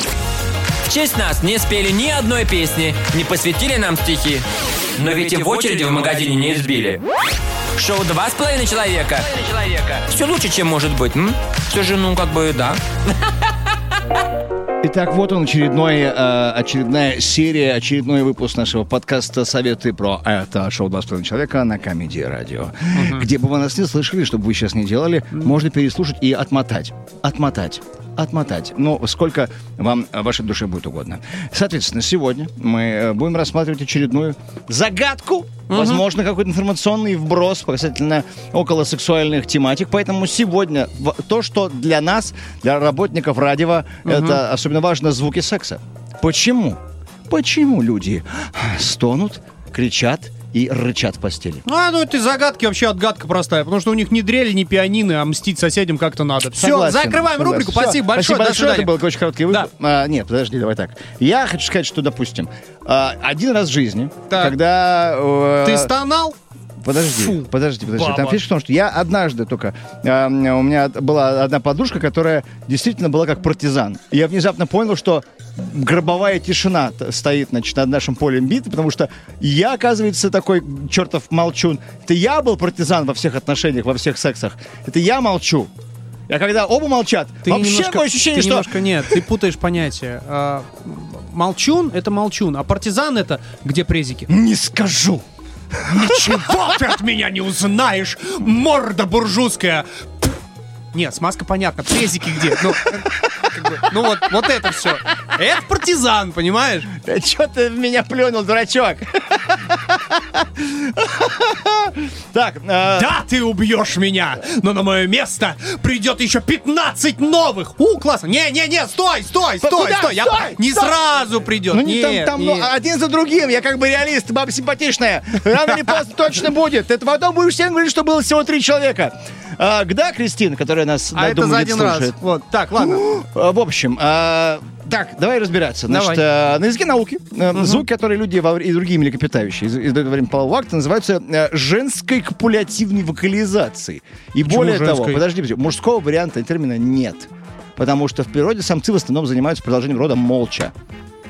В честь нас не спели ни одной песни, не посвятили нам стихи. Но ведь и в очереди в магазине не избили. Шоу «Два с половиной человека». Все лучше, чем может быть, м? Все же, ну, как бы, да. Итак, вот он очередной, э, очередная серия, очередной выпуск нашего подкаста «Советы про это шоу «Два с половиной человека» на Комедии Радио. Где бы вы нас не слышали, что бы вы сейчас не делали, можно переслушать и отмотать. Отмотать. Отмотать. Ну, сколько вам э, вашей душе будет угодно. Соответственно, сегодня мы э, будем рассматривать очередную загадку, возможно, какой-то информационный вброс касательно около сексуальных тематик. Поэтому сегодня то, что для нас, для работников радио, это особенно важно звуки секса. Почему? Почему люди стонут, кричат и рычат в постели? А, ну это загадки вообще отгадка простая, потому что у них ни дрель, ни пианино, а мстить соседям как-то надо. Все, Согласен, закрываем согласен. рубрику. Всё. Спасибо большое. до большое. Это был очень короткий выпуск. А, нет, подожди, давай так. Я хочу сказать, что, допустим, а, один раз в жизни, Так. когда... э, Ты стонал? Подожди, Фу, подожди, подожди. Там баба. фишка в том, что я однажды только... э, у меня была одна подружка, которая действительно была как партизан. И я внезапно понял, что гробовая тишина стоит, значит, над нашим полем битвы, потому что я, оказывается, такой чертов молчун. Это я был партизан во всех отношениях, во всех сексах. Это я молчу. А когда оба молчат, Ты вообще немножко, такое ощущение, ты что... немножко нет, ты путаешь понятия. А, молчун это молчун, а партизан это где презики. Не скажу. Ничего ты от меня не узнаешь, морда буржуйская. Нет, смазка понятно, презики где? Ну, как бы, ну вот, вот это все. Это партизан, понимаешь? Что ты в меня плюнул, дурачок? Так, э, Да, ты убьешь меня, но на мое место придет еще 15 новых. У, классно. Не-не-не, стой, стой, стой, стой. Стой, не сразу придет. Ну не там, там ну, один за другим. Я как бы реалист, баба симпатичная. Рано или поздно точно будет. Это потом будешь всем говорить, что было всего три человека. А, да, Кристина, которая нас, А я это за один слушает. раз. Вот, так, ладно. А, В общем, а, так, давай разбираться. Значит, а, на языке науки а, звуки, которые люди во вре- и другие млекопитающие из- издают во время полового акта, называются а, женской копулятивной вокализацией. И более того, женской? подожди, подожди, мужского варианта термина нет. Потому что в природе самцы в основном занимаются продолжением рода молча.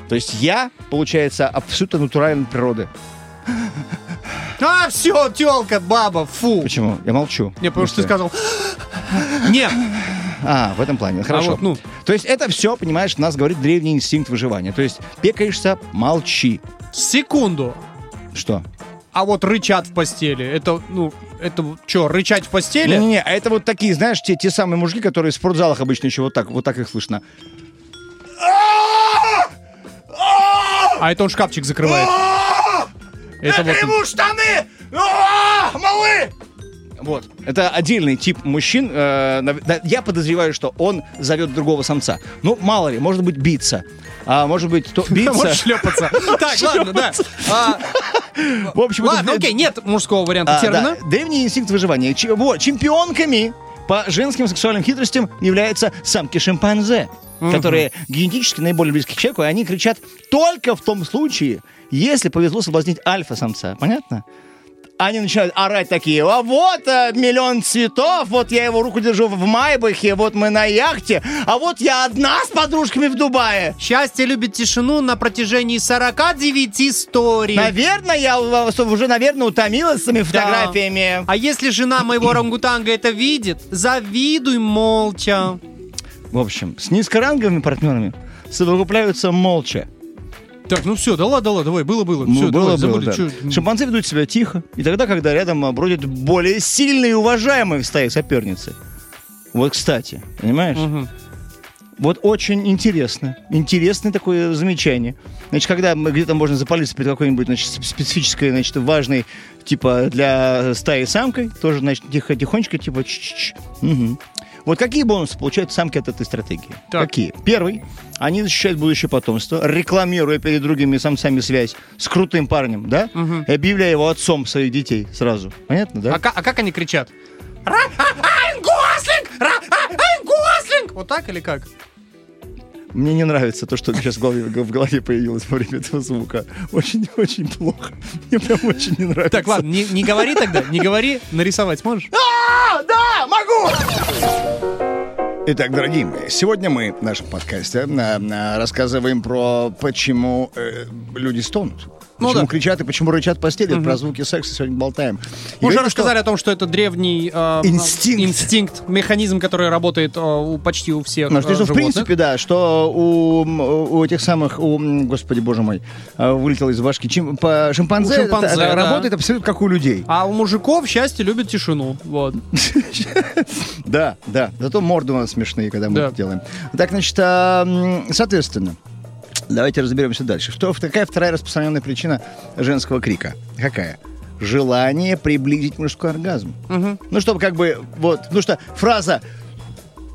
То есть я, получается, абсолютно натуральной природы. А, все, телка, баба, фу. Почему? Я молчу. Не, потому что ты сказал... Нет, А, в этом плане. Хорошо. вот, ну. То есть это все, понимаешь, нас говорит древний инстинкт выживания. То есть пекаешься, молчи. секунду. Что? А вот рычат в постели. Это, ну, это что, рычать в постели? Не-не-не, а это вот такие, знаешь, те, те самые мужики, которые в спортзалах обычно еще вот так, вот так их слышно. А это он шкафчик закрывает. Это вот... штаны! Малы! Вот. Это отдельный тип мужчин. э, я подозреваю, что он зовет другого самца. Ну, мало ли, может быть, биться. А может быть, то биться. Может шлепаться. Так, ладно, да. А, В общем, Ладно, окей, нет мужского варианта А, термина. древний инстинкт выживания. Вот, чемпионками по женским сексуальным хитростям являются самки шимпанзе, которые генетически наиболее близки к человеку, и они кричат только в том случае, если повезло соблазнить альфа-самца. Понятно? Они начинают орать такие, а вот э, миллион цветов, вот я его руку держу в Майбахе, вот мы на яхте, а вот я одна с подружками в Дубае. Счастье любит тишину на протяжении 49 историй. Наверное, я уже, наверное, утомилась с этими Да. фотографиями. А если жена моего орангутанга это видит, завидуй молча. В общем, с низкоранговыми партнерами совокупляются молча. Так, ну все, да ладно, да ладно, давай, было-было. Ну, Все, было, давай, было, забыли. да. чё- Шимпанзе ведут себя тихо, и тогда, когда рядом бродят более сильные и уважаемые в стае соперницы. Вот, кстати, понимаешь? Мгм. Вот очень интересно. Интересное такое замечание. Значит, когда где-то можно запалиться перед какой-нибудь значит, сп- специфической, значит, важной, типа, для стаи самкой, тоже, значит, тихо, тихонечко, типа, ч-ч-ч. Мгм. Вот какие бонусы получают самки от этой стратегии? Так. Какие? Первый. Они защищают будущее потомство, рекламируя перед другими самцами связь с крутым парнем, да? И объявляя его отцом своих детей сразу. Понятно, да? А, а как они кричат? Ра- а- Айн Гослинг! А- Гослинг! Вот так или как? Мне не нравится то, что сейчас в голове, в голове появилось во время этого звука. Очень-очень плохо. Мне прям очень не нравится. Так, ладно, не, не говори тогда, не говори, нарисовать сможешь? А, да, могу! Итак, дорогие мои, сегодня мы в нашем подкасте э, э, рассказываем про почему э, люди стонут. Ну Почему да. кричат и почему рычат постели, про звуки секса сегодня болтаем. И Мы уже говорим, что- рассказали о том, что это древний э, Инстинкт. инстинкт, механизм, который работает э, у, почти у всех Ну, э, что, что, в принципе, да, что у, у этих самых, у, господи, боже мой, э, вылетело из башки, чим, по шимпанзе, У шимпанзе, это- да. работает абсолютно как у людей. А у мужиков счастье любит тишину. Вот. Да, да, зато морды у нас смешные, когда мы это делаем. Так, значит, а, соответственно, давайте разберемся дальше. Что, какая вторая распространенная причина женского крика? Какая? Желание приблизить мужской оргазм. Ну, чтобы как бы, вот, ну что, фраза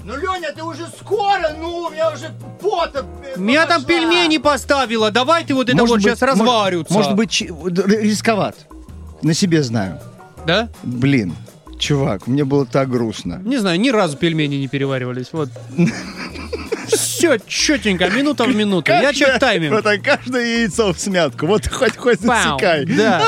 ну, Леня, ты уже скоро, ну, у меня уже пота... э, Меня там пошла». пельмени поставила, давай ты вот это Может вот быть, сейчас может- разварются. Может быть, рисковат. На себе знаю. Да? Блин, чувак, мне было так грустно. Не знаю, ни разу пельмени не переваривались. Вот. Все четенько, минута в минуту. Я чек тайминг. Так, каждое яйцо в смятку. Вот хоть хоть засекай. Да.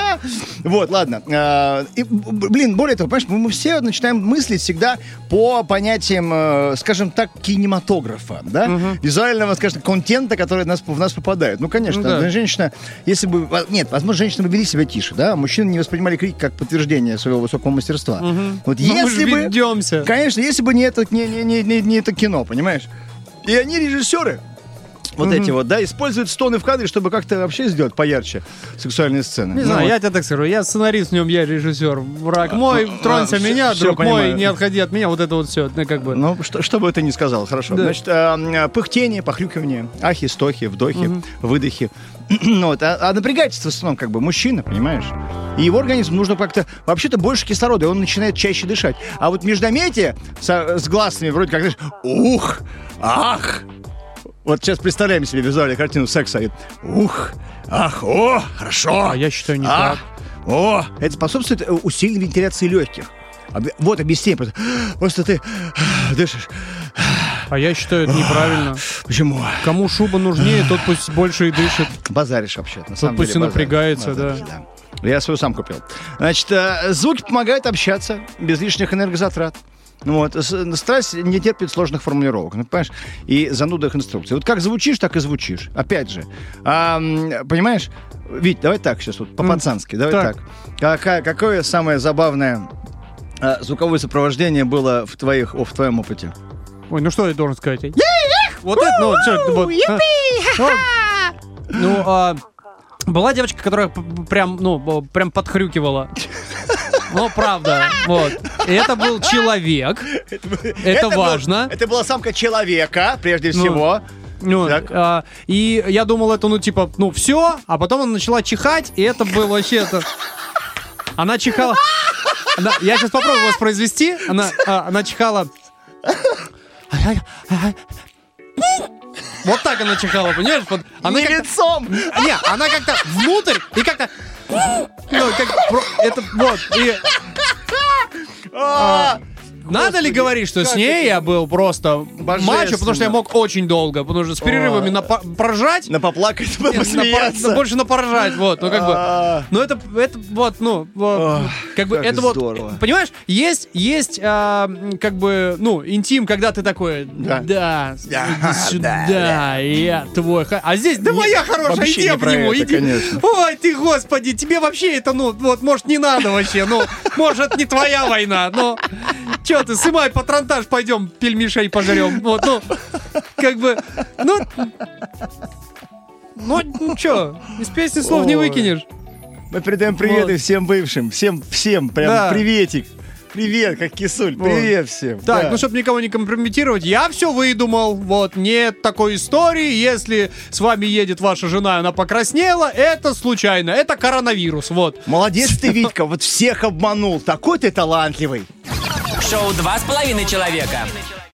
Вот, ладно. А, и, блин, более того, понимаешь, мы, все начинаем мыслить всегда по понятиям, э, скажем так, кинематографа, да? Визуального, скажем, контента, который в нас, в нас попадает. Ну, конечно, Ну да. женщина, если бы... Нет, возможно, женщины бы вели себя тише, да? Мужчины не воспринимали крик как подтверждение своего высокого мастерства. Вот Ну, мы если бы... ведемся. Конечно, если бы не это, не, не, не, не, не это кино, понимаешь? И они режиссеры. Вот эти вот, да, используют стоны в кадре, чтобы как-то вообще сделать поярче сексуальные сцены. Не Ну знаю, вот. я тебе так скажу, я сценарист в нем, я режиссер. Враг мой, а, тронься всё- меня, всё друг мой, понимаю. не отходи от меня, вот это вот все, как бы. Ну, что, что бы это ни сказал, хорошо. Да. Значит, а, пыхтение, похрюкивание, ахи, стохи, вдохи, выдохи. Ну вот, а, а напрягается в основном как бы мужчина, понимаешь? И его организм нужно как-то... Вообще-то больше кислорода, и он начинает чаще дышать. А вот междометие со- с гласными вроде как, знаешь, ух, ах. Вот сейчас представляем себе визуальную картину секса. и Ух, ах, о, хорошо. А я считаю, не Ах, О, это способствует э, усиленной вентиляции легких. Вот объяснение. Просто, просто ты дышишь. А я считаю, это неправильно. Почему? Кому шуба нужнее, тот пусть больше и дышит. Базаришь вообще. На самом пусть деле и напрягается, базаришь, да. Я свою сам купил. Значит, э, звуки помогают общаться без лишних энергозатрат. Ну Вот. С- Страсть не терпит сложных формулировок, ну, понимаешь, и занудных инструкций. Вот как звучишь, так и звучишь. Опять же. А, понимаешь, Вить, давай так сейчас, вот по-пацански, давай так. так. Какая, какое самое забавное а, звуковое сопровождение было в, твоих, о, в твоем опыте? Ой, ну что я должен сказать? Вот это, ну, всё, вот. а. Ну, а, была девочка, которая прям, ну, прям подхрюкивала. Ну, правда, вот. Это был человек. Это важно. это была самка человека, прежде Ну, всего. Ну, а, и я думал, это, ну, типа, ну, все, а потом она начала чихать, и это было вообще это... Она чихала... Она- я сейчас попробую воспроизвести. Она, а, она чихала... Вот так она чихала, понимаешь? Вот она Не лицом! Не, она как-то внутрь и как-то... Ну, как... Это вот. И А, надо ли говорить, что с ней я был просто мачо, потому что я мог очень долго, потому что с перерывами на по- прожать, На поплакать, на посмеяться. больше на поржать, вот, ну как бы... А, Ну это, это вот, ну, как бы это вот, понимаешь, есть, есть, а, как бы, ну, интим, когда ты такой, Да. сюда, да. я твой, ха-». а здесь, да моя хорошая, иди про него, иди, ой, ты, господи, тебе вообще это, ну, вот, может, не надо вообще, ну, может, не твоя война, ну, чё ты, сымай патронтаж, пойдем пельмешей пожрем, вот, ну, как бы, ну, ну, ну чё, из песни слов не Ой. выкинешь. Мы передаем приветы Вот. всем бывшим, всем, всем, прям Да. приветик. Привет, как кисуль, Вот. привет всем. Так, Да. ну чтобы никого не компрометировать, я все выдумал. Вот, нет такой истории. Если с вами едет ваша жена, и она покраснела, это случайно. Это коронавирус, вот. Молодец ты, Витька, вот всех обманул. Такой ты талантливый. Шоу «Два с половиной человека».